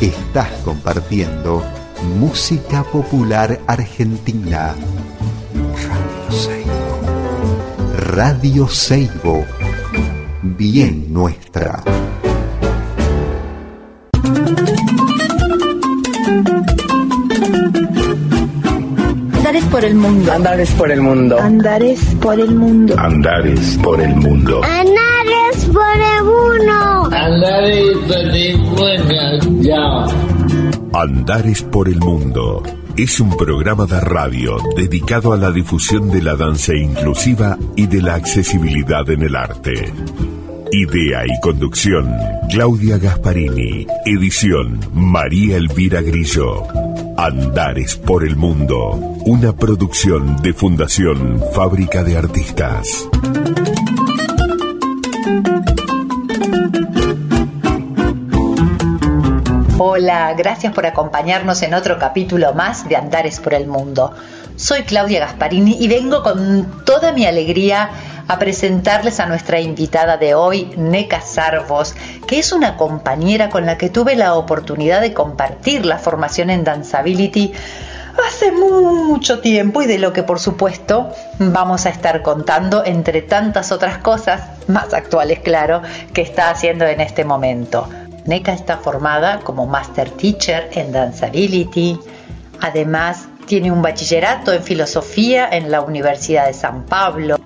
Estás compartiendo música popular argentina. Radio Seibo. Radio Seibo. Bien nuestra. Andares por el mundo. Andares por el mundo. Andares por el mundo. Andares por el mundo. Andares por el mundo. Andares por el mundo. Es un programa de radio dedicado a la difusión de la danza inclusiva y de la accesibilidad en el arte. Idea y conducción, Claudia Gasparini. Edición, María Elvira Grillo. Andares por el Mundo. Una producción de Fundación Fábrica de Artistas. Hola, gracias por acompañarnos en otro capítulo más de Andares por el Mundo. Soy Claudia Gasparini y vengo con toda mi alegría a presentarles a nuestra invitada de hoy, Neca Sarvos, que es una compañera con la que tuve la oportunidad de compartir la formación en Danceability hace mucho tiempo y de lo que por supuesto vamos a estar contando entre tantas otras cosas, más actuales claro, que está haciendo en este momento. NECA está formada como Master Teacher en Danceability, además tiene un bachillerato en filosofía en la Universidad de San Pablo.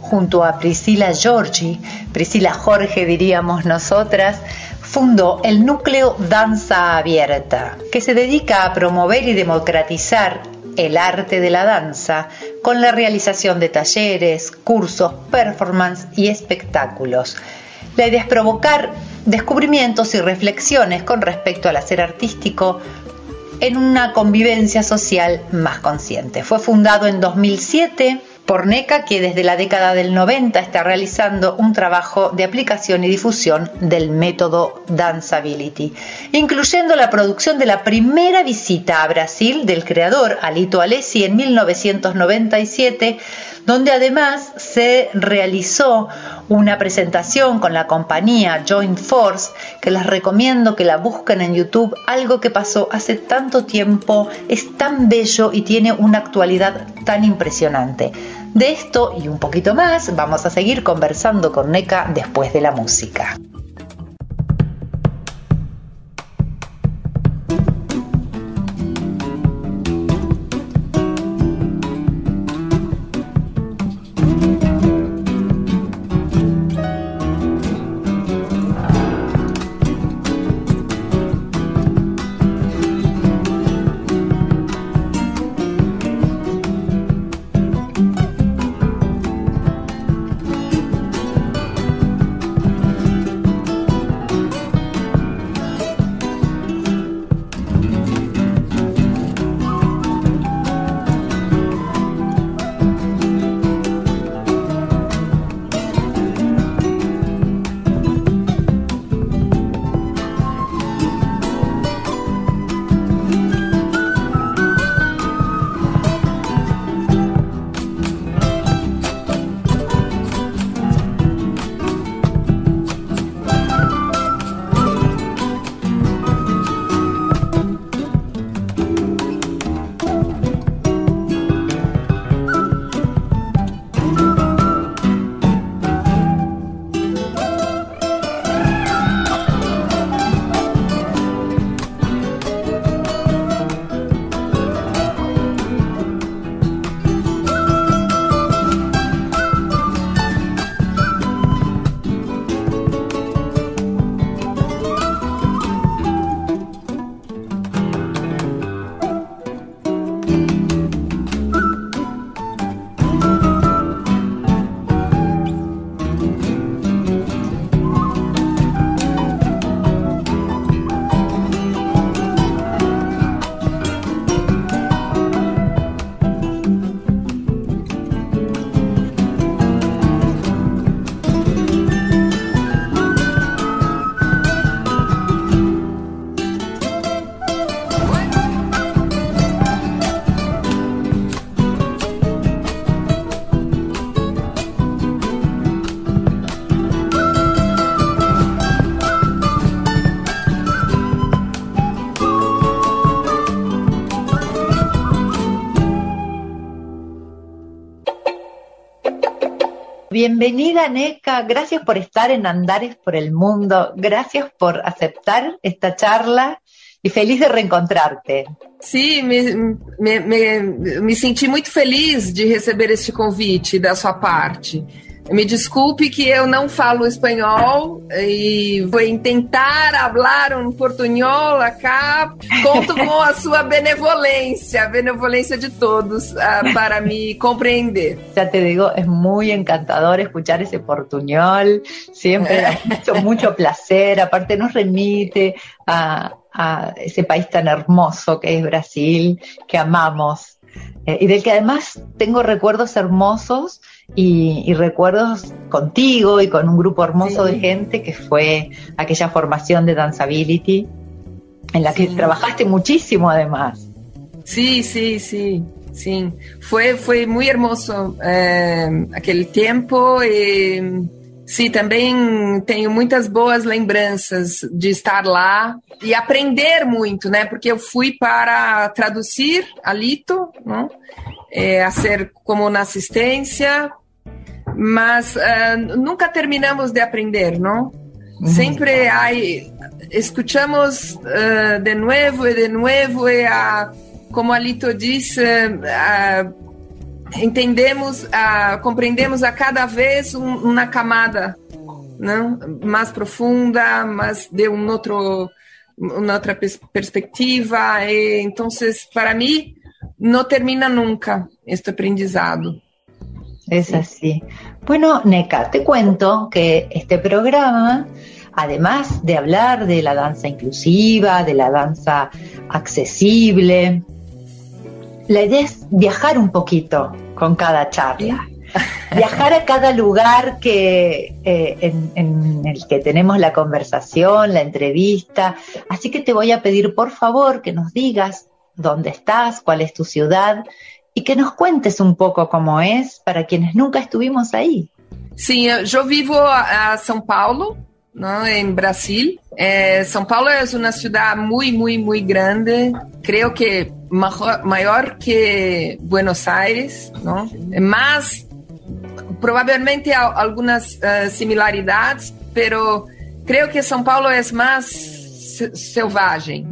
Junto a Priscila Giorgi, Priscila Jorge diríamos nosotras, fundó el núcleo Danza Abierta, que se dedica a promover y democratizar el arte de la danza con la realización de talleres, cursos, performance y espectáculos. La idea es provocar descubrimientos y reflexiones con respecto al hacer artístico en una convivencia social más consciente. Fue fundado en 2007 por NECA, que desde la década del 90 está realizando un trabajo de aplicación y difusión del método Danceability, incluyendo la producción de la primera visita a Brasil del creador Alito Alessi en 1997, donde además se realizó una presentación con la compañía Joint Force, que les recomiendo que la busquen en YouTube, algo que pasó hace tanto tiempo, es tan bello y tiene una actualidad tan impresionante. De esto y un poquito más vamos a seguir conversando con NECA después de la música. Bienvenida NECA, gracias por estar en Andares por el Mundo, gracias por aceptar esta charla e feliz de reencontrarte. Sim, me, me, me, me muito feliz de receber este convite da sua parte. Me desculpe que eu não falo espanhol e vou tentar falar um portunhol acá. Conto com a sua benevolência, a benevolência de todos uh, para me compreender. Já te digo, é muito encantador escuchar esse portunhol. Sempre é muito, muito placer. Aparte, nos remite a, a ese país tan hermoso que es Brasil, que amamos. Eh, y del que además tengo recuerdos hermosos y, recuerdos contigo y con un grupo hermoso de gente que fue aquella formación de Danceability, en la que trabajaste muchísimo además. Sí, sí, sí. Sí, fue, fue muy hermoso eh, aquel tiempo. Y, sí, também tenho muitas boas lembranças de estar lá e aprender muito, né? Porque eu fui para traduzir a Lito, não? É, a ser como na assistência, mas uh, nunca terminamos de aprender, não? Uhum. Sempre há, escutamos uh, de novo e de novo e a, como a Lito disse, uh, entendemos, uh, compreendemos a cada vez um, uma camada não? mais profunda, mais de um outro uma outra pers perspectiva. E, então, para mim, não termina nunca este aprendizado. Es así. Bueno, Neca, te cuento que este programa, además de hablar de la danza inclusiva, de la danza accesible, la idea es viajar un poquito con cada charla. Viajar a cada lugar que, eh, en, en, el que tenemos la conversación, la entrevista. Así que te voy a pedir, por favor, que nos digas dónde estás, cuál es tu ciudad y que nos cuentes un poco cómo es para quienes nunca estuvimos ahí. Sim, eu vivo a, São Paulo, não, em Brasil. É, São Paulo é uma cidade muito, muito, muito grande. Creio que maior, maior que Buenos Aires, não? Mas provavelmente há algumas uh, similaridades, pero creio que São Paulo é mais selvagem.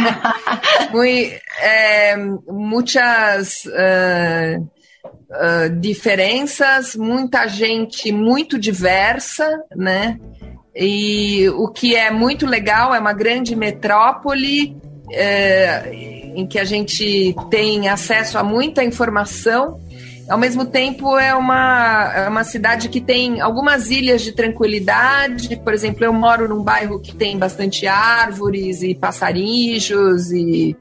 Muy, é, muitas uh, uh, diferenças, muita gente muito diversa, né? E o que é muito legal é uma grande metrópole é, em que a gente tem acesso a muita informação ao mesmo tempo, é uma, é uma cidade que tem algumas ilhas de tranquilidade. Por exemplo, eu moro num bairro que tem bastante árvores e passarinhos e,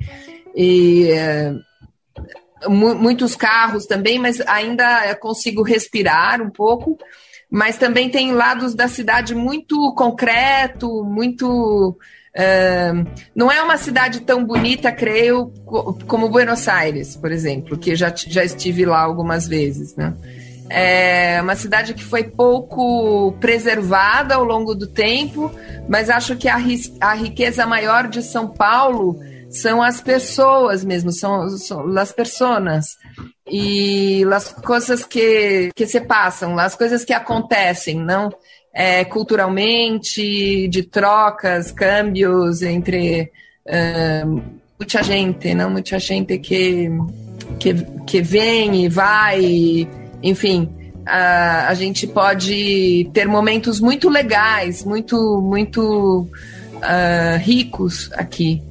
e é, muitos carros também, mas ainda consigo respirar um pouco. Mas também tem lados da cidade muito concreto, muito não é uma cidade tão bonita, creio, como Buenos Aires, por exemplo, que já, já estive lá algumas vezes, né? É uma cidade que foi pouco preservada ao longo do tempo, mas acho que a, a riqueza maior de São Paulo são as pessoas mesmo, são, são as pessoas e as coisas que, que se passam, as coisas que acontecem, não é, culturalmente, de trocas, câmbios entre uh, muita gente, não muita gente que, que, que vem e vai, enfim. Uh, a gente pode ter momentos muito legais, muito, muito uh, ricos aqui.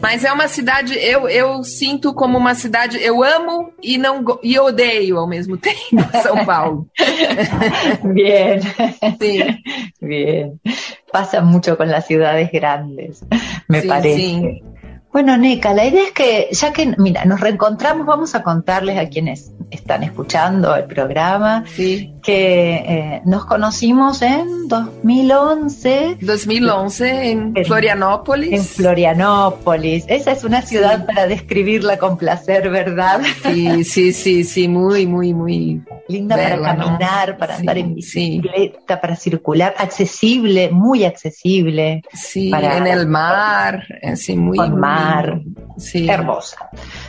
Mas é uma cidade, eu, eu sinto como uma cidade, eu amo e não e odeio ao mesmo tempo São Paulo. Bien. Sí. Bien. Pasa mucho con las ciudades grandes, me sí, parece. Sí. Bueno, Neca, la idea es que, ya que, mira, nos reencontramos, vamos a contarles a quienes están escuchando el programa que eh, nos conocimos en 2011. 2011 en, Florianópolis. En Florianópolis. Esa es una ciudad para describirla con placer, ¿verdad? Sí, sí, sí, sí, muy, muy, muy. Linda para caminar, para andar en bicicleta, para circular, accesible, muy accesible. Sí, en el mar, sí, muy. Con mar, sí. hermosa.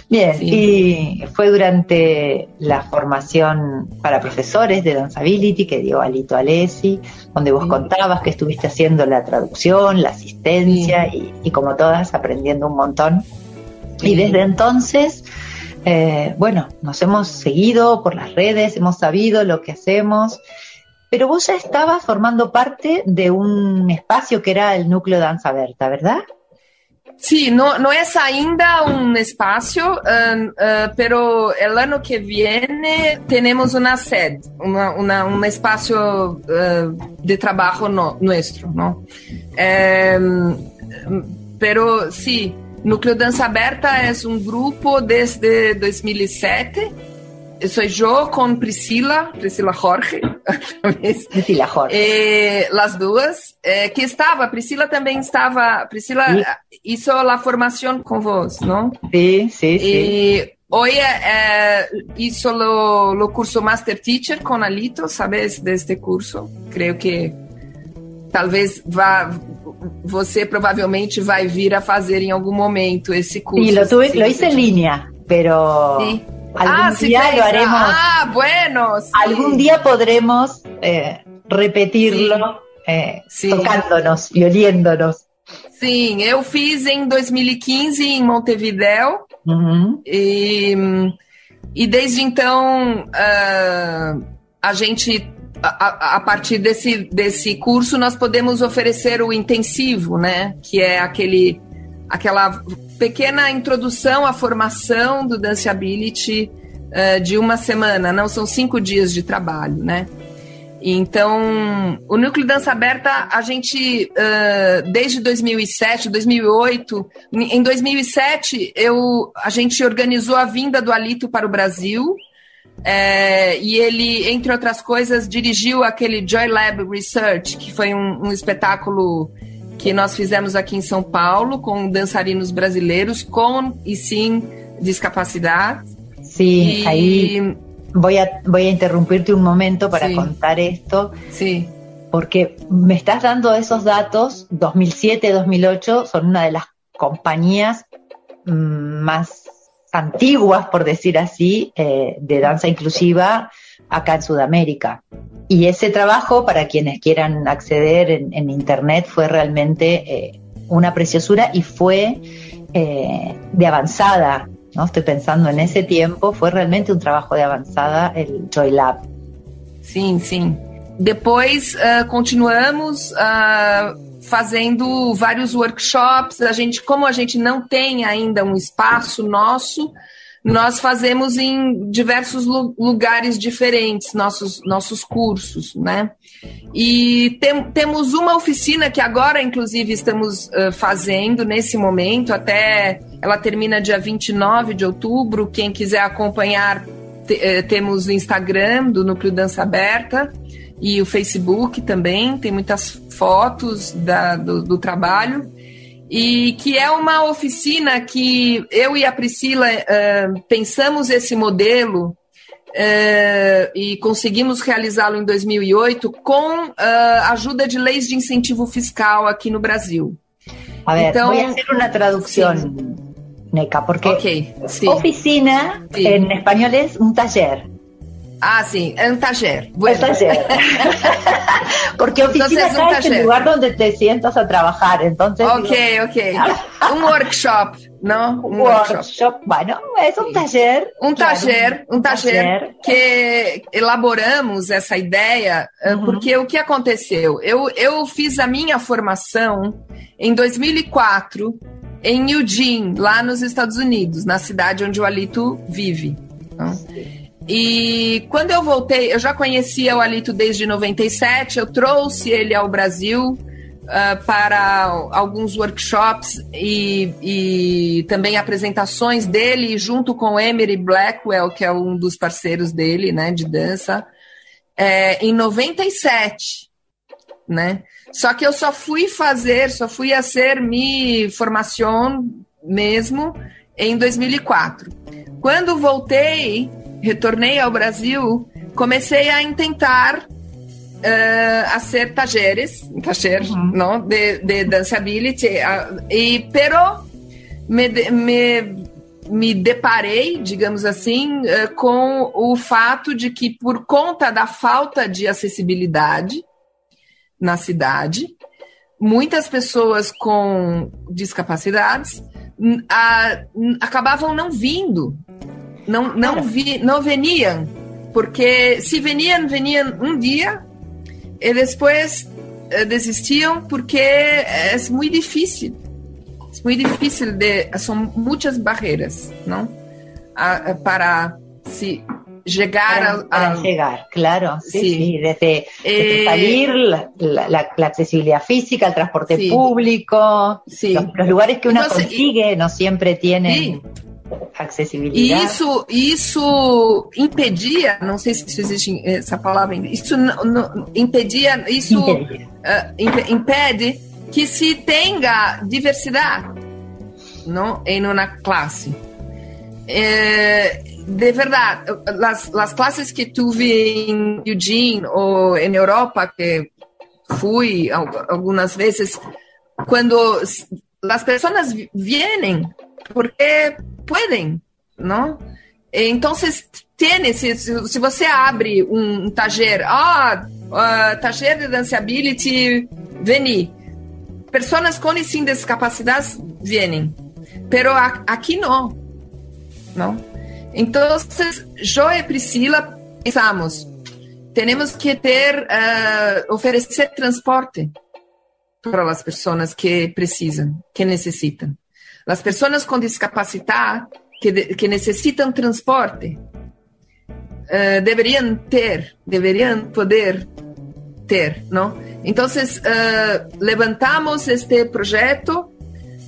Bien, y fue durante la formación para profesores de Danceability que dio Alito Alessi, donde vos contabas que estuviste haciendo la traducción, la asistencia y, como todas aprendiendo un montón. Y desde entonces, eh, bueno, nos hemos seguido por las redes, hemos sabido lo que hacemos, pero vos ya estabas formando parte de un espacio que era el núcleo Danza Berta, ¿verdad? Sí, no, no es ainda un espacio, uh, uh, pero el año que viene tenemos una sede, una, una, un espacio uh, de trabajo no, nuestro, ¿no? pero sí, Núcleo Dança Aberta es un grupo desde 2007 soy yo con Priscila, Priscila Jorge. Priscila Jorge. Eh, las dos, eh, que estaba, Priscila también estaba, Priscila hizo la formación con vos, ¿no? Sí, sí, sí. Y hoy eh, hizo lo, lo, curso Master Teacher con Alito, ¿sabes? De este curso. Creo que talvez vá você provavelmente vai vir a fazer em algum momento esse curso. Sí, lo, tuve, lo hice en línea, pero... Sí. Algún ah, día sí, lo haremos. Ah, bueno. Sí. Algún día podremos eh, repetirlo eh, tocándonos y oliéndonos. Sim, eu fiz em 2015 em Montevidéu uhum. e, e desde então uh, a gente a, a, partir desse, desse curso nós podemos oferecer o intensivo, né? Que é aquele aquela pequena introdução à formação do Danceability uh, de uma semana, não são cinco dias de trabalho, né? Então, o Núcleo Dança Aberta, a gente, uh, desde 2007, 2008, em 2007, eu, a gente organizou a vinda do Alito para o Brasil, é, e ele, entre outras coisas, dirigiu aquele Joy Lab Research, que foi um, um espetáculo que nós fizemos aqui em São Paulo com dançarinos brasileiros com e sin discapacidad. Sí, y... ahí voy a, voy a interrumpirte un momento para sí. contar esto. Sí. Porque me estás dando esos datos, 2007, 2008, son una de las compañías más antiguas, por decir así, eh, de danza inclusiva acá en Sudamérica. Y ese trabajo, para quienes quieran acceder en, Internet, fue realmente eh, una preciosura y fue eh, de avanzada. ¿no? Estoy pensando en ese tiempo, fue realmente un trabajo de avanzada el Joy Lab. Sim, sim. Depois uh, continuamos uh, fazendo vários workshops. A gente, como a gente não tem ainda um espaço nosso, nós fazemos em diversos lugares diferentes nossos, nossos cursos, né? E tem, temos uma oficina que agora, inclusive, estamos uh, fazendo nesse momento, até ela termina dia 29 de outubro. Quem quiser acompanhar, te, temos o Instagram do Núcleo Dança Aberta e o Facebook também, tem muitas fotos da, do, do trabalho e que é uma oficina que eu e a Priscila uh, pensamos esse modelo uh, e conseguimos realizá-lo em 2008 com uh, ajuda de leis de incentivo fiscal aqui no Brasil. A ver, então, voy a hacer una traducción, sí. Neca, porque okay, oficina sí. en español es un taller. Ah, sí, un taller. Bueno. Un taller. Porque oficina entonces, acá es el lugar donde te sientas a trabajar. Entonces, ok, digo, ok. un workshop, ¿no? Un workshop. workshop. Bueno, es un taller. Um claro, taller, um taller, taller, que elaboramos essa ideia, uhum. porque o que aconteceu? Eu, eu fiz a minha formação em 2004 em Eugene, lá nos Estados Unidos, na cidade onde o Alito vive. Então, e quando eu voltei, eu já conhecia o Alito desde 97, eu trouxe ele ao Brasil uh, para alguns workshops e, e, também apresentações dele, junto com Emery Blackwell, que é um dos parceiros dele, né, de dança, é, em 97, né? Só que eu só fui fazer, só fui a ser mi formação mesmo em 2004. Quando voltei, retornei ao Brasil, comecei a tentar uh, hacer talleres, taller, uhum. ¿no? De, de danceability, uh, y, pero me, me me deparei, digamos assim, eh, com o fato de que, por conta da falta de acessibilidade na cidade, muitas pessoas com discapacidades a, acabavam não vindo, não, não, vi, não veniam, porque se veniam, veniam um dia e depois eh, desistiam porque é muito difícil es muy difícil de, son muchas barreras, ¿no? A, para si llegar para, a, para llegar, claro, sí, sí. sí desde, desde eh, salir, la, la, la, accesibilidad física, el transporte sí. público. Los, los, lugares que uno Entonces, consigue no siempre tienen accessibilidade. E isso, isso impedia, não sei se existe essa palavra, isso não, não, impedia, isso impedia. Uh, impede que se tenga diversidade ¿no? en una clase. Eh, de verdad, las, las, clases que tuve en Eugene o en Europa, que fui algunas veces, cuando las personas vienen porque pueden, ¿no? Entonces, tiene, si, si você abre um taller, ah, uh, taller de danceability, veni. Pessoas com e sem discapacidades vêm. Pero aquí no, ¿no? Entonces, yo y Priscila pensamos, tenemos que ter, uh, ofrecer transporte para as pessoas que precisam, que necessitam. As pessoas com discapacidade que, que necessitam transporte uh, deveriam ter, deveriam poder ter, não? Então, uh, levantamos este projeto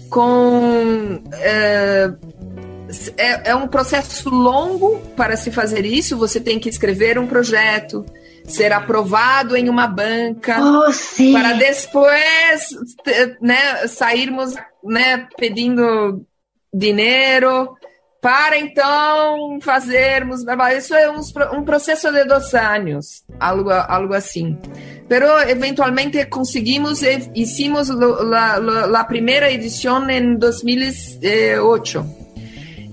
com é, é, é, um processo longo para se fazer isso. Você tem que escrever um projeto, ser aprovado em uma banca, oh, para depois né, sairmos né, pedindo dinheiro para então fazermos. Isso é um, um processo de dois anos, algo, algo assim pero eventualmente conseguimos e hicimos la, la, primera edición en 2008.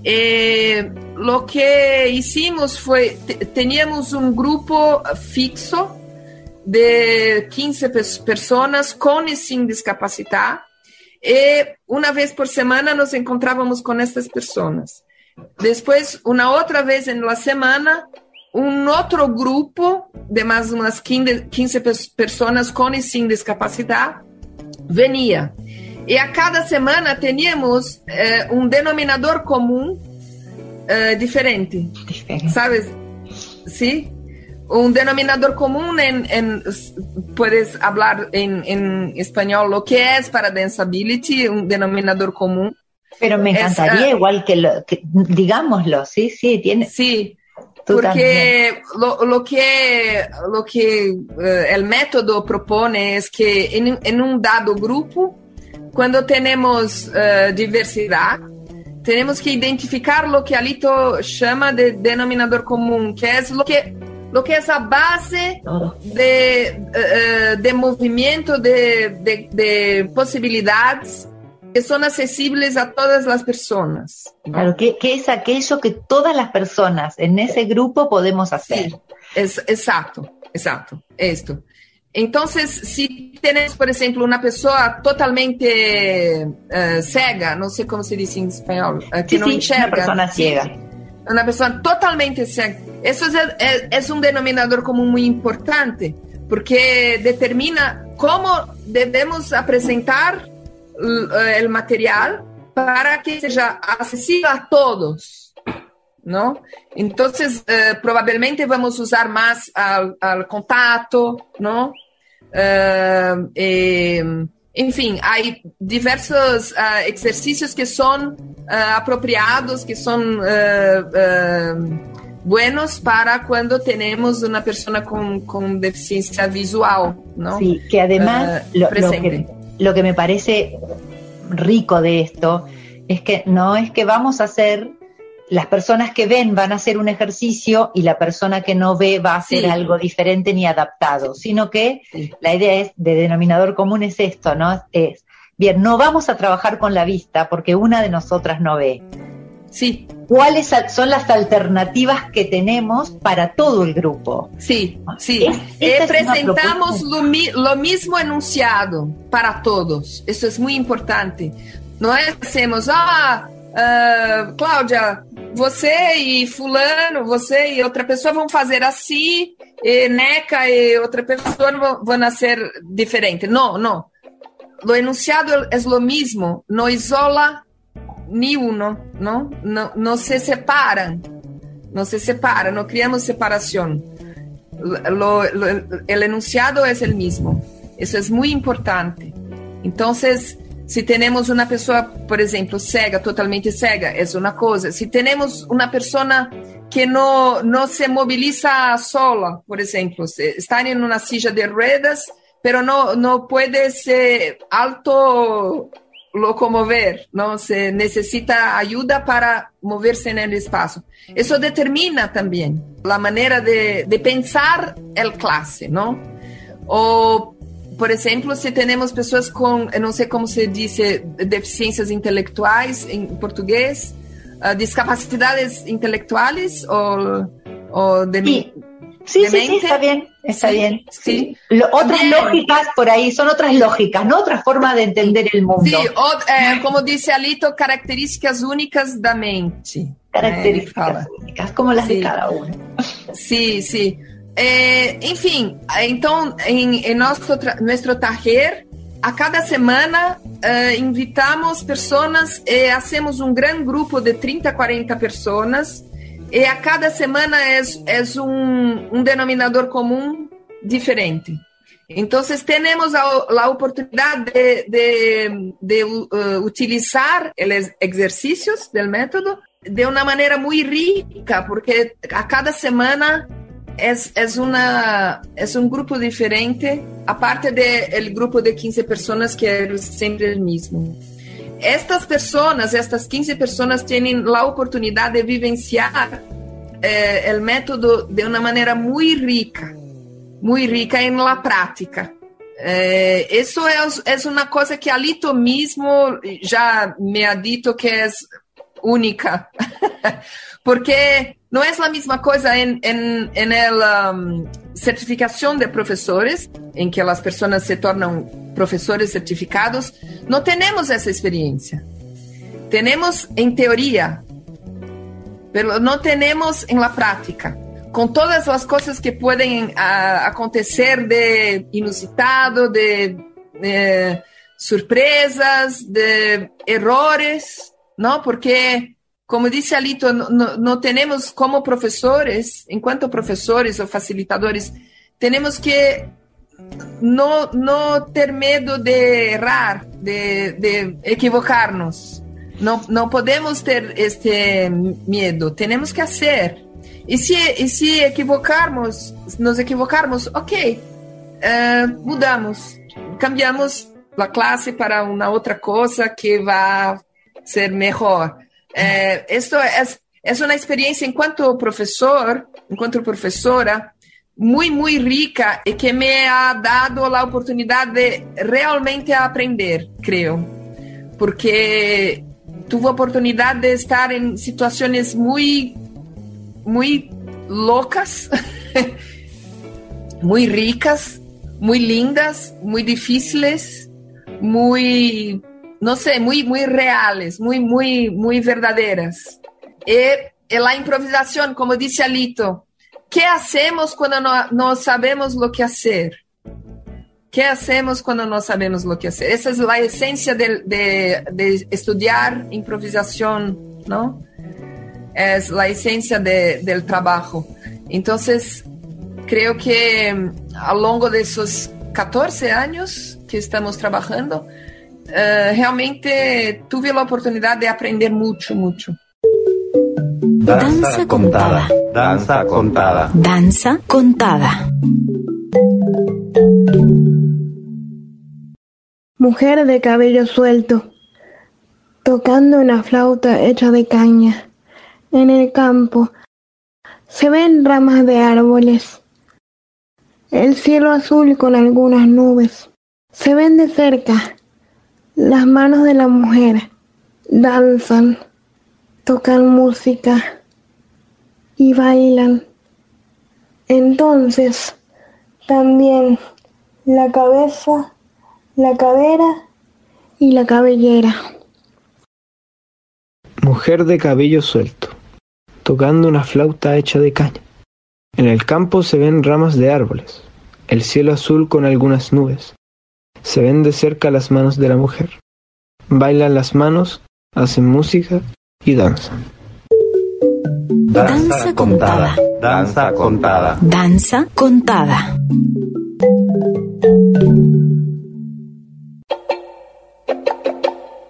Eh, lo que hicimos fue, teníamos un grupo fixo de 15 personas con y sin discapacidad y una vez por semana nos encontrábamos con estas personas. Después, una otra vez en la semana, um outro grupo de mais umas 15, 15 pessoas com e sem discapacidade venia. E a cada semana teníamos eh, um denominador comum eh, diferente. Diferente. ¿Sabes? Sí. Un denominador común en, en puedes hablar en, en español lo que es para Danceability, un denominador común. Pero me encantaría es, uh, igual que, lo, que, digámoslo, sí, sí, tiene. Sí, Porque lo, lo, que, lo que uh, el método propone es que en, en un dado grupo, cuando tenemos uh, diversidad, tenemos que identificar lo que Alito llama de denominador común, que es lo que, lo que es a base de, uh, de movimiento, de, de, de posibilidades que son accesibles a todas las personas. ¿no? Claro, que, que, es aquello que todas las personas en ese grupo podemos hacer. Sí, es, exacto, exacto, esto. Entonces, si tenemos, por ejemplo, una persona totalmente uh, cega, no sé cómo se dice en español, uh, que no sí, enxerga. Una persona ciega. Una persona totalmente ciega. Eso es, es, es un denominador común muy importante, porque determina cómo debemos presentar el material para que sea accesible a todos, ¿no? Entonces, eh, probablemente vamos usar más al, al contacto, ¿no? Eh, eh, en fin, hay diversos ejercicios que son apropiados, que son buenos para cuando tenemos una persona con, con deficiencia visual, ¿no? Sí, que además lo, lo, que, lo que me parece rico de esto es que no es que vamos a hacer, las personas que ven van a hacer un ejercicio y la persona que no ve va a hacer sí. algo diferente ni adaptado, sino que sí. la idea es, de denominador común es esto, ¿no? Es, bien, no vamos a trabajar con la vista porque una de nosotras no ve. Sí. ¿Cuáles son las alternativas que tenemos para todo el grupo? Sí, sí. Es, presentamos lo, lo, mismo enunciado para todos. Eso es muy importante. No hacemos, ah, uh, Cláudia, você e fulano, você e outra pessoa vão fazer assim, e Neca e outra pessoa vão, vão nascer diferente. Não, não. Lo enunciado é o mesmo, não isola uno, ¿no? No, no se separan, no se separan, no creamos separación. Lo, lo, el enunciado es el mismo. Eso es muy importante. Entonces, si tenemos una persona, por ejemplo, cega, totalmente cega, es una cosa. Si tenemos una persona que no, no se moviliza sola, por ejemplo, está en una silla de ruedas, pero no, no puede ser alto locomover, ¿no? Se necesita ayuda para moverse en el espacio. Eso determina también la manera de, de pensar el clase, ¿no? O, por ejemplo, si tenemos personas con, no sé cómo se dice, deficiencias intelectuales en portugués, uh, discapacidades intelectuales o, o de... Sí. Sí, sí, sí, está bien, está bien. Sí. otras lógicas por ahí, son otras lógicas, ¿no? Otra forma de entender el mundo. Sí, eh, como dice Alito, características únicas da mente. Características eh, únicas, como las de cada uno. Sí, sí. Eh, enfim, então, em, em nosso, nosso taller, a cada semana invitamos pessoas e hacemos um grande grupo de 30, 40 pessoas e a cada semana é, é um, um denominador comum diferente. Então, temos a, a oportunidade de, de, de uh, utilizar os exercícios do método de uma maneira muito rica, porque a cada semana é, é, uma, é um grupo diferente, aparte do grupo de 15 pessoas que é sempre o mesmo estas pessoas, estas 15 pessoas, têm a oportunidade de vivenciar eh, o método de uma maneira muito rica, muito rica em la prática. Eh, isso é, é uma coisa que Alito mesmo já me ha dito que é única, porque não é a mesma coisa em, em, em la um, certificação de professores, em que as pessoas se tornam professores certificados. Não temos essa experiência. Temos em teoria, mas não temos em la prática. Com todas as coisas que podem uh, acontecer de inusitado, de, de surpresas, de errores, não? Porque como disse Alito, não, temos como professores, enquanto professores ou facilitadores, temos que não, não ter medo de errar, de, de equivocar-nos. Não, não podemos ter este medo, temos que fazer. E se, e se equivocarmos, nos equivocarmos, ok, uh, mudamos, cambiamos a classe para uma outra coisa que vai ser melhor. Eh, esto es, es una experiencia en cuanto profesor, en cuanto profesora, muy, muy rica y que me ha dado la oportunidad de realmente aprender, creo. Porque tuve oportunidad de estar en situaciones muy, muy locas, muy ricas, muy lindas, muy difíciles, muy no sé, muy, muy reales, muy, muy, muy. Y, la improvisación, como dice Alito, ¿qué hacemos cuando no, no, sabemos lo que hacer? ¿Qué hacemos cuando no sabemos lo que hacer? Esa es la esencia de, de, de estudiar improvisación, ¿no? Es la esencia de, del trabajo. Entonces, creo que a lo largo de esos 14 años que estamos trabajando, uh, realmente tive a oportunidade de aprender muito, muito. Danza contada. Danza contada. Danza contada. Mujer de cabello suelto, tocando una flauta hecha de caña. En el campo se ven ramas de árboles. El cielo azul con algunas nubes. Se ven de cerca las manos de la mujer danzan, tocan música y bailan. Entonces, también la cabeza, la cadera y la cabellera. Mujer de cabello suelto, tocando una flauta hecha de caña. En el campo se ven ramas de árboles, el cielo azul con algunas nubes. Se ven de cerca las manos de la mujer. Bailan las manos, hacen música y danzan. Danza contada. Danza contada. Danza contada.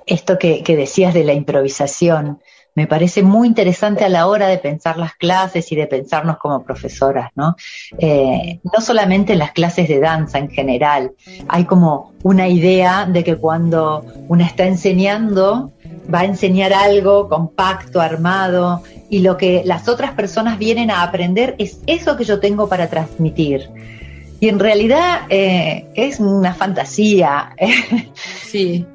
Esto que, que decías de la improvisación, me parece muy interesante a la hora de pensar las clases y de pensarnos como profesoras, ¿no? Eh, no solamente en las clases de danza en general, hay como una idea de que cuando una está enseñando, va a enseñar algo compacto, armado, y lo que las otras personas vienen a aprender es eso que yo tengo para transmitir. Y en realidad eh, es una fantasía. Sí.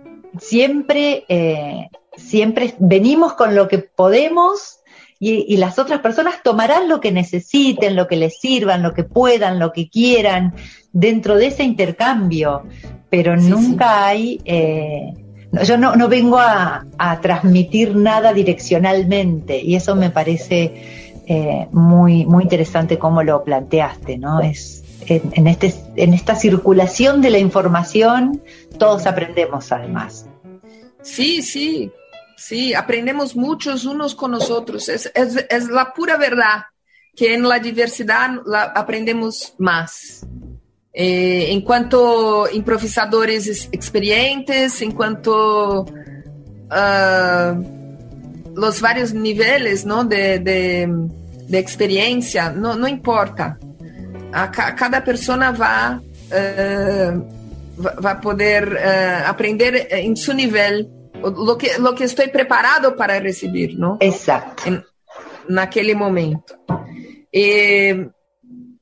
Siempre eh, siempre venimos con lo que podemos y, las otras personas tomarán lo que necesiten, lo que les sirvan, lo que puedan, lo que quieran, dentro de ese intercambio, pero nunca hay... Eh, yo no, no vengo a, transmitir nada direccionalmente y eso me parece eh, muy, muy interesante cómo lo planteaste, ¿no? Es, en, este, en esta circulación de la información todos aprendemos además. Sí, sí, Sí, aprendemos muchos unos con nosotros. Es, es, es la pura verdad que en la diversidad la aprendemos más. Eh, enquanto improvisadores experientes, enquanto uh, los varios niveles ¿no? de, de, de experiencia, no, no importa. A, cada persona va, uh, va poder uh, aprender em seu nível lo que, lo que estoy preparado para recibir, ¿no? Exacto. En, naquele momento. Eh,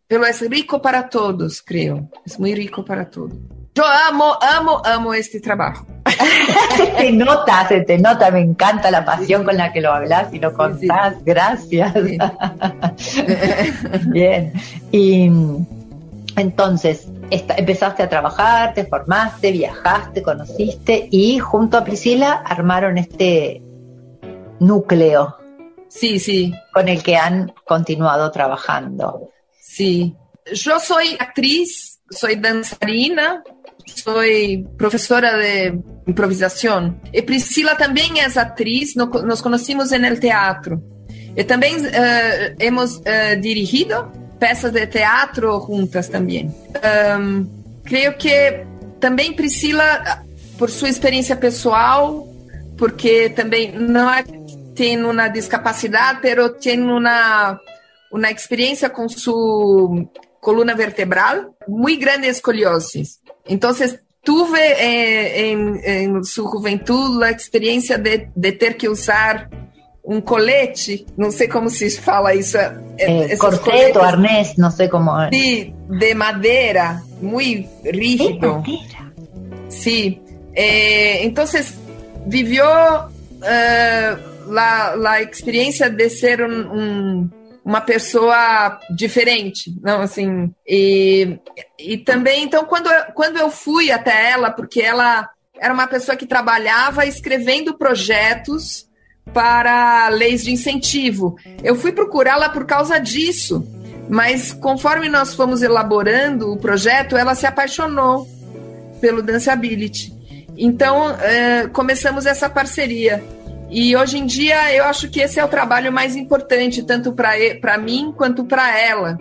pero es rico para todos, creo. Es muy rico para todos. Yo amo, amo, amo este trabajo. se te nota, se te nota, me encanta la pasión con la que lo hablas y lo contás. Gracias. Bien. Y entonces, empezaste a trabajar, te formaste, viajaste, conociste y junto a Priscila armaron este núcleo. Sí, sí. Con el que han continuado trabajando. Sí. Yo soy actriz, soy danzarina, soy profesora de improvisación. Y Priscila también es actriz, nos conocimos en el teatro. Y también uh, hemos uh, dirigido peças de teatro juntas também. Um, creio que também Priscila, por sua experiência pessoal, porque também não é tem uma discapacidade, mas tem uma uma experiência com sua coluna vertebral muito grande escoliose. Então, tuve eh, em, em sua juventude a experiência de, de ter que usar um colete, não sei como se fala isso. Eh, corseto, arnés, não sei como. Sí, de madeira, muito rígido. Sí. Eh, entonces, vivió uh, la, la experiência de ser um, um, uma pessoa diferente, não assim. E, e também, então, quando, quando eu fui até ela, porque ela era uma pessoa que trabalhava escrevendo projetos para leis de incentivo. Eu fui procurá-la por causa disso, mas conforme nós fomos elaborando o projeto, ela se apaixonou pelo Danceability. Então, é, começamos essa parceria. E hoje em dia eu acho que esse é o trabalho mais importante, tanto para mim quanto para ela,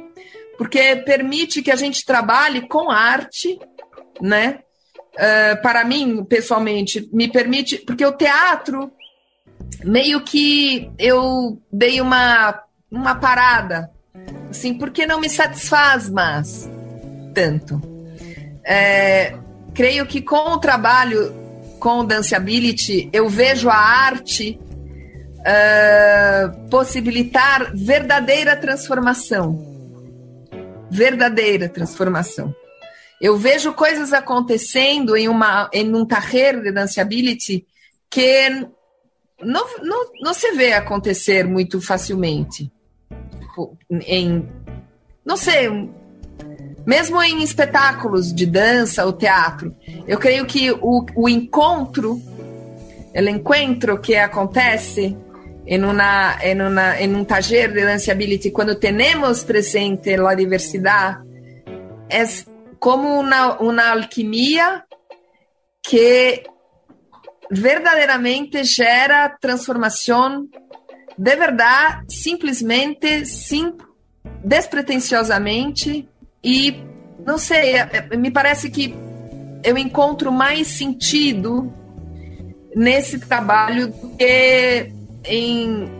porque permite que a gente trabalhe com arte, né? Uh, para mim, pessoalmente, me permite, porque o teatro meio que eu dei uma, uma parada, assim, porque não me satisfaz mais tanto. É, creio que com o trabalho com o Danceability, eu vejo a arte uh, possibilitar verdadeira transformação. Verdadeira transformação. Eu vejo coisas acontecendo em, uma, em um carreira de Danceability que não, não, não se vê acontecer muito facilmente. Em, não sei, mesmo em espetáculos de dança ou teatro. Eu creio que o, o encontro, o encontro que acontece em, uma, em, uma, em um taller de danceability, quando temos presente a diversidade, é como uma, uma alquimia que verdadeiramente gera transformação de verdade, simplesmente, sim, despretensiosamente e não sei, é, é, me parece que eu encontro mais sentido nesse trabalho do que em,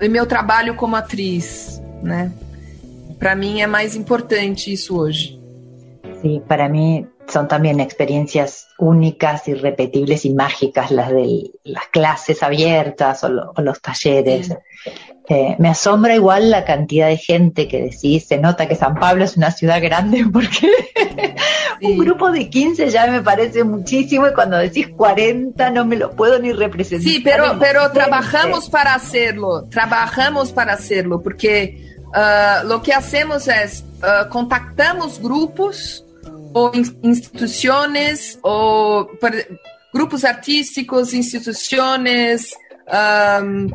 em meu trabalho como atriz, né? Para mim é mais importante isso hoje. Sí, para mí son también experiencias únicas, irrepetibles y mágicas las de las clases abiertas o, lo, o los talleres. Eh, me asombra igual la cantidad de gente que decís, se nota que San Pablo es una ciudad grande porque sí. un grupo de 15 ya me parece muchísimo y cuando decís 40 no me lo puedo ni representar. Sí, pero, pero trabajamos para hacerlo, trabajamos para hacerlo porque uh, lo que hacemos es uh, contactamos grupos ou instituições, ou grupos artísticos, instituições um,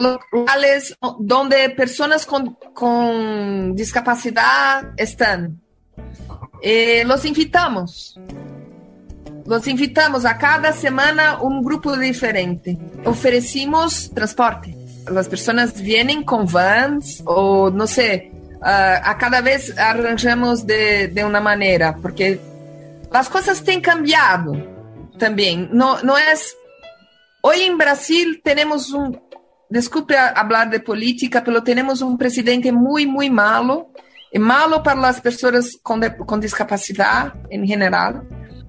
locales onde pessoas com, com discapacidade estão. E los invitamos. Los invitamos a cada semana um grupo diferente. Oferecemos transporte. As pessoas vêm com vans ou, não sei, uh, a cada vez arranjamos de, de uma maneira, porque as coisas têm cambiado também. Não, não é. Hoje em Brasil temos um. Desculpe falar de política, pero temos um presidente muito, muito malo. E malo para as pessoas com, de, com discapacidade em geral.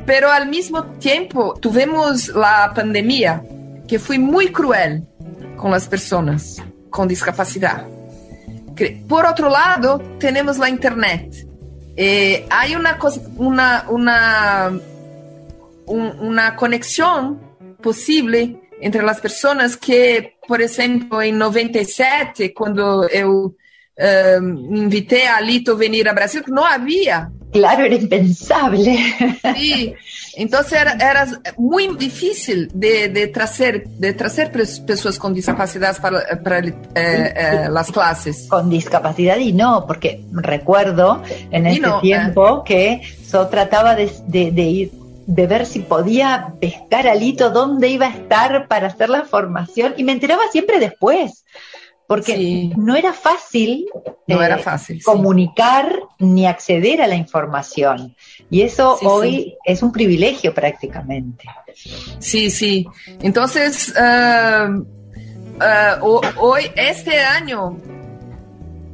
Pero ao mesmo tempo, tivemos a pandemia, que foi muito cruel com as pessoas com discapacidade. Por outro lado, temos a internet. Eh, uma, uma, uma, uma conexão possível entre as pessoas que, por exemplo, em 97, quando eu um, invitei a Lito a venir a Brasil, não havia. Claro, era impensável. Sí. Entonces era, era muy difícil de, de, trazer, de trazer pessoas com discapacidades para, para eh, eh, las clases. Con discapacidad y no, porque recuerdo en ese no, tiempo eh. que yo trataba de, de, de ir de ver si podía pescar a Lito dónde iba a estar para hacer la formación y me enteraba siempre después porque sí. no era fácil, no eh, era fácil comunicar sí. ni acceder a la información. Y eso sí, hoy es un privilegio prácticamente. Sí, sí. Entonces, uh, uh, hoy, este año,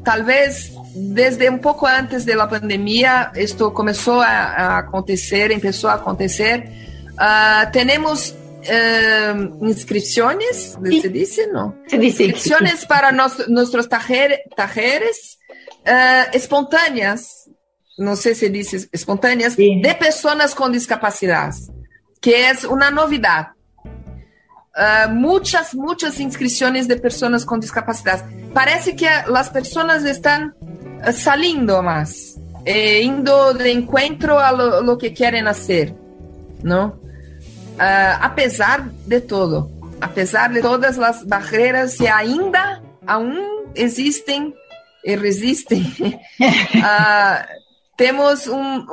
tal vez desde un poco antes de la pandemia, esto comenzó a, a acontecer, empezó a acontecer. Uh, tenemos Uh, inscripciones, sí. ¿se dice? No. Se dice. Inscripciones para nos, nuestros taller, talleres uh, espontâneas, não sei se dice espontâneas, sí. de pessoas com discapacidade, que é uma novidade. Uh, muitas, muitas inscrições de pessoas com discapacidade. Parece que as pessoas estão salindo mais, eh, indo de encontro a lo, lo que querem hacer, não? Uh, apesar de tudo, apesar de todas as barreiras que ainda aún existem e resistem, uh, temos um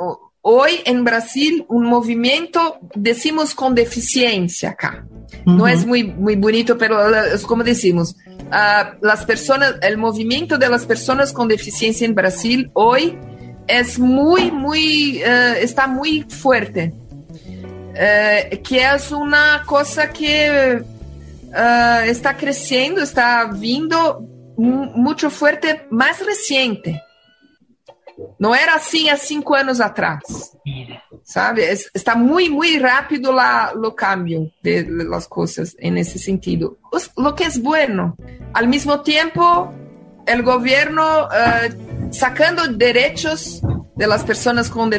hoje em Brasil um movimento, decimos com deficiência cá. Uhum. Não é muito, muito bonito, mas como decimos, uh, as pessoas, o movimento das pessoas com deficiência em Brasil hoje é muito, muito, uh, está muito forte. Eh, que é uma coisa que uh, está crescendo, está vindo muito forte, mais recente. Não era assim há cinco anos atrás. Sabe? Está muito, muito rápido lá o cambio de las coisas nesse sentido. O que é bueno. Al mesmo tempo, o governo uh, sacando direitos de las pessoas com,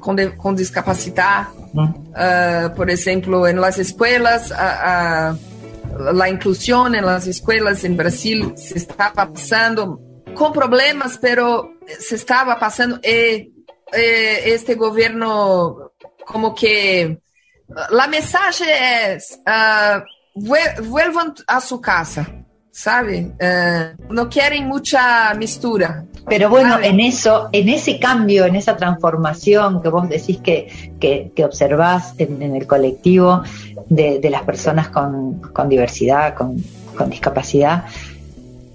com, de com discapacidade Uh, por exemplo, em las escolas, a, a, a inclusão nas escolas em Brasil se estava passando com problemas, pero se estava passando e, e este governo como que a mensagem é uh, vuelvan a sua casa ¿sabe? Uh, no quieren mucha mistura. Pero bueno, en eso, en ese cambio, en esa transformación que vos decís que, que, que observás en, en, el colectivo de, de las personas con, con diversidad, con, con, discapacidad,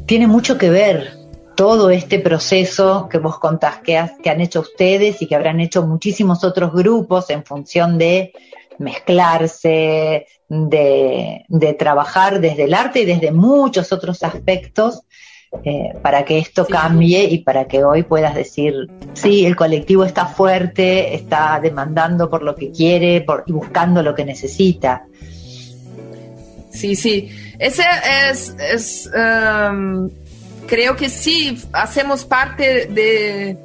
tiene mucho que ver todo este proceso que vos contás que, has, que han hecho ustedes y que habrán hecho muchísimos otros grupos en función de mezclarse, de, de, trabajar desde el arte y desde muchos otros aspectos eh, para que esto sí. cambie y para que hoy puedas decir, sí, el colectivo está fuerte, está demandando por lo que quiere por, y buscando lo que necesita. Sí, sí. Ese es, es um, creo que sí, hacemos parte de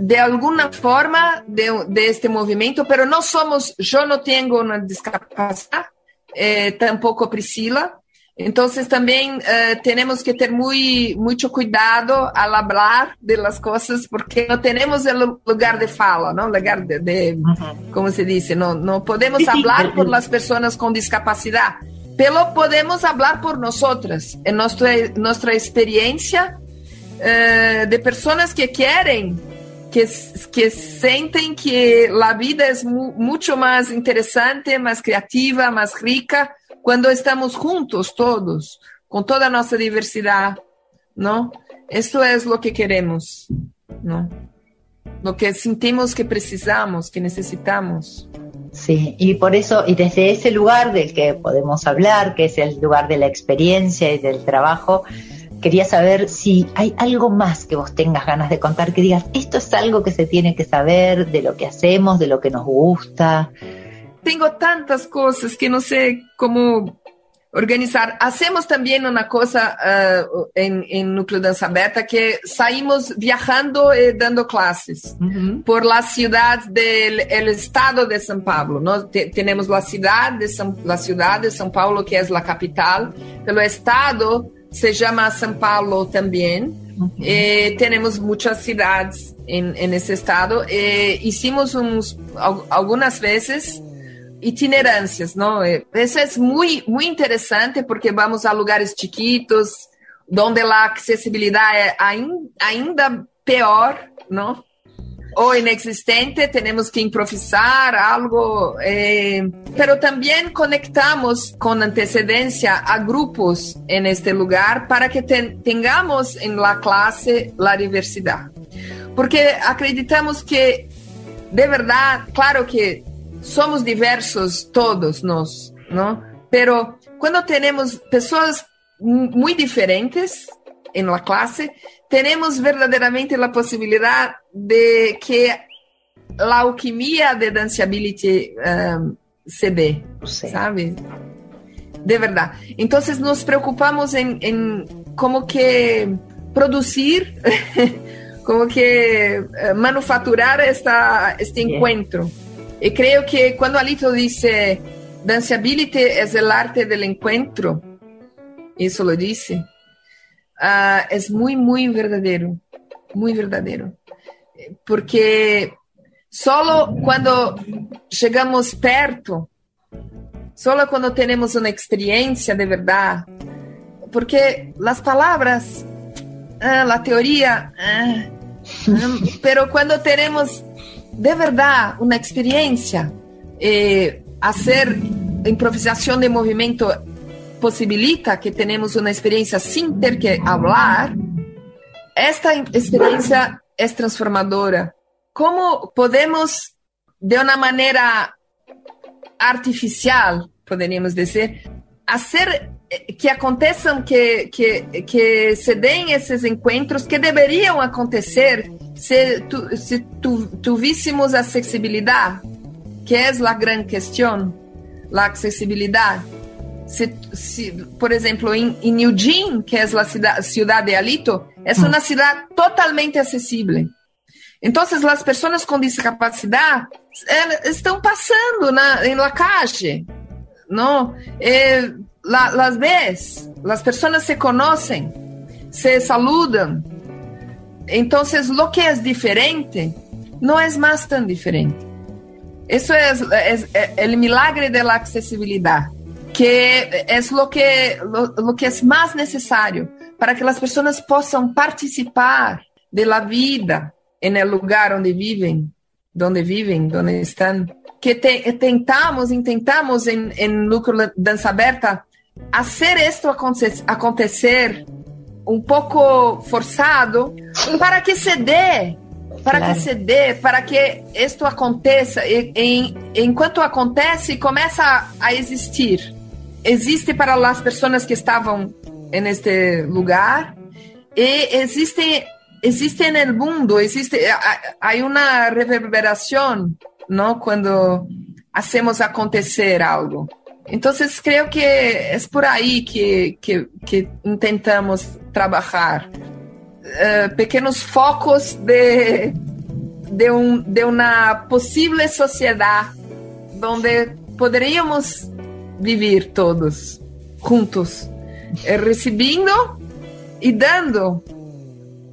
de alguna forma de, de, este movimiento, pero no somos, yo no tengo una discapacidad, eh, tampoco Priscila, entonces también eh, tenemos que tener muy, mucho cuidado al hablar de las cosas porque no tenemos el lugar de fala, ¿no? Lugar de, de uh -huh. ¿cómo se dice? No, no podemos hablar sí. por las personas con discapacidad, pero podemos hablar por nosotras, en nuestra, nuestra experiencia eh, de personas que quieren que, que sentem que a vida é mu muito mais interessante, mais criativa, mais rica quando estamos juntos todos, com toda a nossa diversidade, não? Isso é o que queremos, não? Lo que sentimos que precisamos, que necesitamos. Sí, y por eso, y desde ese lugar del que podemos hablar, que es el lugar de la experiencia y del trabajo, quería saber si hay algo más que vos tengas ganas de contar, que digas, esto es algo que se tiene que saber de lo que hacemos, de lo que nos gusta. Tengo tantas cosas que no sé cómo organizar. Hacemos también una cosa uh, en, en Núcleo Danza Aberta que saímos viajando y dando clases uh -huh. por la ciudad del el estado de São Paulo. ¿no? tenemos la ciudad, de São, la ciudad de São Paulo, que es la capital, pero el estado se llama São Paulo também. Uhum. Eh, temos muitas cidades em, esse estado. Eh, hicimos uns, algumas vezes itinerâncias, não? Isso é muito, muito interessante porque vamos a lugares chiquitos, onde a acessibilidade é ainda pior, não? o inexistente, tenemos que improvisar algo, eh, también conectamos con antecedencia a grupos en este lugar para que ten, tengamos en la clase la diversidad. Porque acreditamos que, de verdad, claro que somos diversos todos nós, ¿no? Pero cuando tenemos personas muy diferentes en la clase, tenemos verdadeiramente a possibilidade de que a alquimia de danceability um, se dê, sabe? De verdade. Então, nos preocupamos em, em como que produzir, como que uh, manufaturar esta, este encontro. E creio que quando Alito disse danceability é o arte do encontro, isso lo disse, uh, es muy, muy verdadero, muy verdadero. Porque solo cuando llegamos perto, solo cuando tenemos una experiencia de verdad, porque las palabras, uh, la teoría, uh, pero cuando tenemos de verdad una experiencia, eh, hacer improvisación de movimiento possibilita que tenhamos uma experiência sem ter que falar, esta experiência é transformadora. Como podemos, de uma maneira artificial, poderíamos dizer, fazer que aconteçam, que, que, que se deem esses encontros que deveriam acontecer se, tu, se tu, tuvíssemos acessibilidade, que é a grande questão, a acessibilidade se, se, por exemplo, em, em Eugene, que é a cidade, ciudad de Alito, é uma mm. cidade totalmente acessível. Então, as pessoas com discapacidade estão passando na, em la calle, não? Eh, la, las ves, las personas se conocen, se saludan. Entonces, lo que es diferente no es más tan diferente. Eso es, es, es el milagre de la accesibilidad, que es lo que, lo, lo que es más necesario para que las personas puedan participar de la vida en el lugar donde viven, donde viven, donde están. Que te, tentamos, intentamos en, en Lucro Danza Aberta hacer esto acontecer um pouco forçado para que se dê para claro. que se dê, para que isto aconteça, e, em, enquanto acontece, começa a, a, existir. Existe para as pessoas que estavam neste lugar e existe existe no mundo, existe há uma reverberação, não, quando hacemos acontecer algo. Então, creio que é por aí que, que, que intentamos trabalhar. Uh, pequenos focos de, de, um, de uma possível sociedade onde poderíamos viver todos juntos, eh, recebendo e dando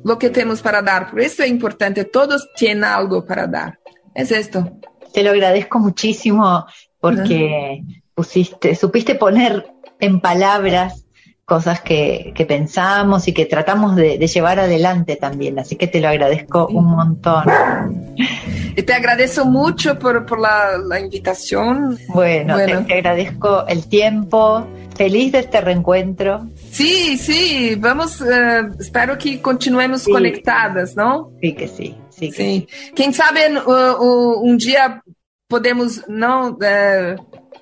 o que temos para dar. Por isso é importante, todos têm algo para dar. É isto. Te lo agradezco muchísimo porque pusiste, supiste poner en palabras cosas que, que pensamos y que tratamos de, de, llevar adelante también. Así que te lo agradezco un montón. Y te agradezco mucho por, por la, la, invitación. Bueno, bueno. Te, te, agradezco el tiempo. Feliz de este reencuentro. Sí, sí, vamos, uh, espero que continuemos sí. conectadas, ¿no? Sí, que sí. Sí, que sí. sí. Quem sabe uh, uh, um dia podemos não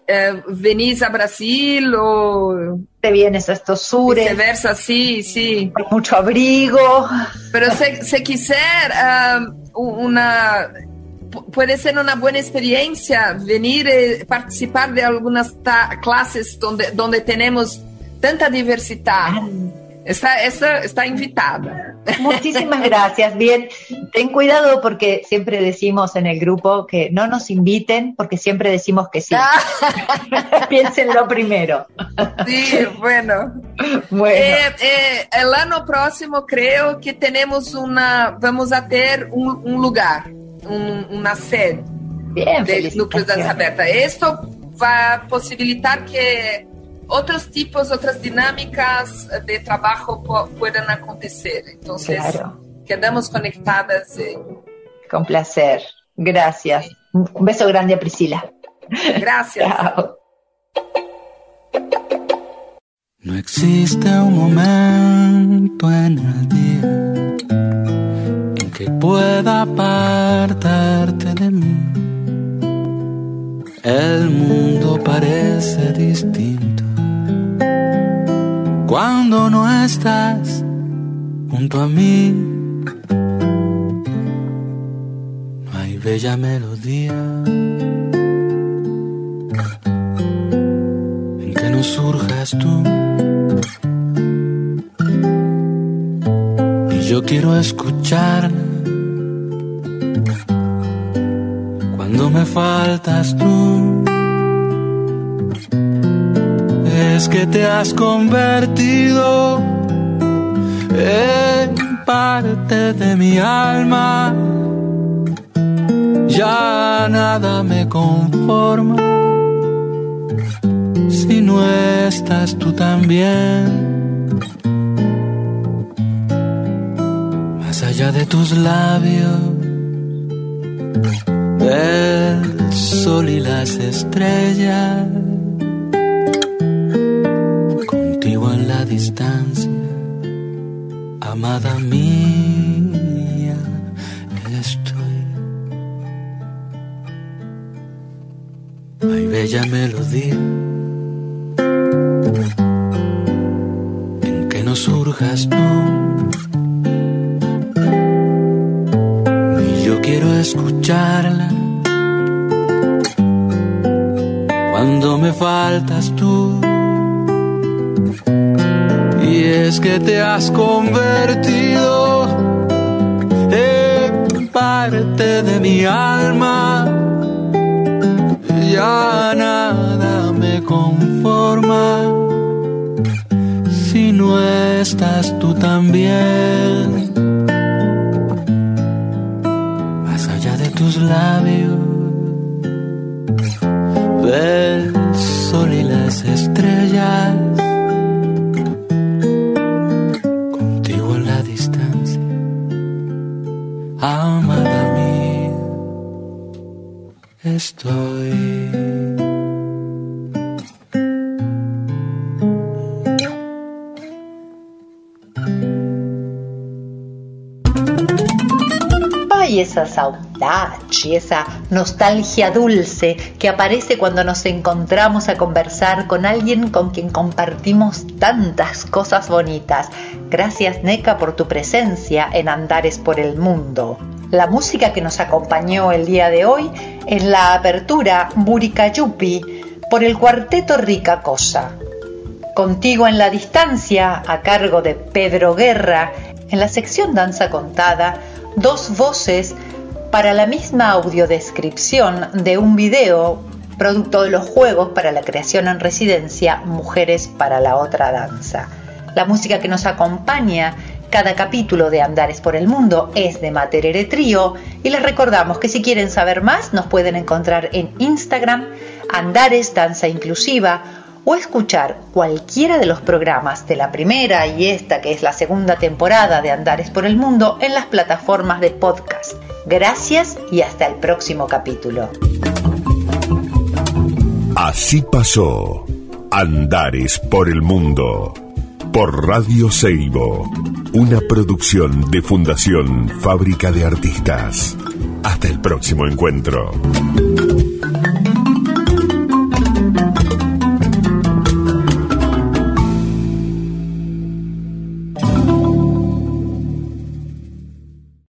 eh, venís a Brasil o... Te vienes a estos sures. Viceversa, sí, sí. Con mucho abrigo. Pero si, si quisiera uh, una... Puede ser una buena experiencia venir y participar de algunas clases donde, donde tenemos tanta diversidad. Está, está, está invitada. Muchísimas gracias. Bien, ten cuidado porque siempre decimos en el grupo que no nos inviten porque siempre decimos que sí. Piénsenlo primero. Sí, bueno. bueno. Eh, eh, el año próximo creo que tenemos una, vamos a tener un, un lugar, un, una sede Bien, de Núcleo de Aberta. Esto va a posibilitar que outros tipos, outras dinâmicas de trabalho podem acontecer. Então, claro. quedamos conectadas. E... Com placer. Gracias. Um beijo grande a Priscila. Gracias. Chao. No existe un momento en el día en que pueda apartarte de mí. El mundo parece distinto cuando no estás junto a mí. No hay bella melodía en que no surjas tú. Y yo quiero escucharla cuando me faltas tú. Es que te has convertido en parte de mi alma. Ya nada me conforma si no estás tú también. Más allá de tus labios, el sol y las estrellas distancia, amada mía, estoy. Hay bella melodía en que no surjas tú. Y yo quiero escucharla cuando me faltas tú es que te has convertido en parte de mi alma. Ya nada me conforma estás tú también. Más allá de tus labios, estoy. esa saudade, esa nostalgia dulce que aparece cuando nos encontramos a conversar con alguien con quien compartimos tantas cosas bonitas. Gracias Neca por tu presencia en Andares por el Mundo. La música que nos acompañó el día de hoy es la apertura Buricayupi por el cuarteto Rica Cosa. Contigo en la distancia, a cargo de Pedro Guerra, en la sección Danza Contada, dos voces para la misma audiodescripción de un video producto de los Juegos para la Creación en Residencia Mujeres para la Otra Danza. La música que nos acompaña cada capítulo de Andares por el Mundo es de Materere Trío y les recordamos que si quieren saber más nos pueden encontrar en Instagram Andares Danza Inclusiva o escuchar cualquiera de los programas de la primera y esta que es la segunda temporada de Andares por el Mundo en las plataformas de podcast. Gracias y hasta el próximo capítulo. Así pasó Andares por el Mundo por Radio Seibo, una producción de Fundación Fábrica de Artistas. Hasta el próximo encuentro.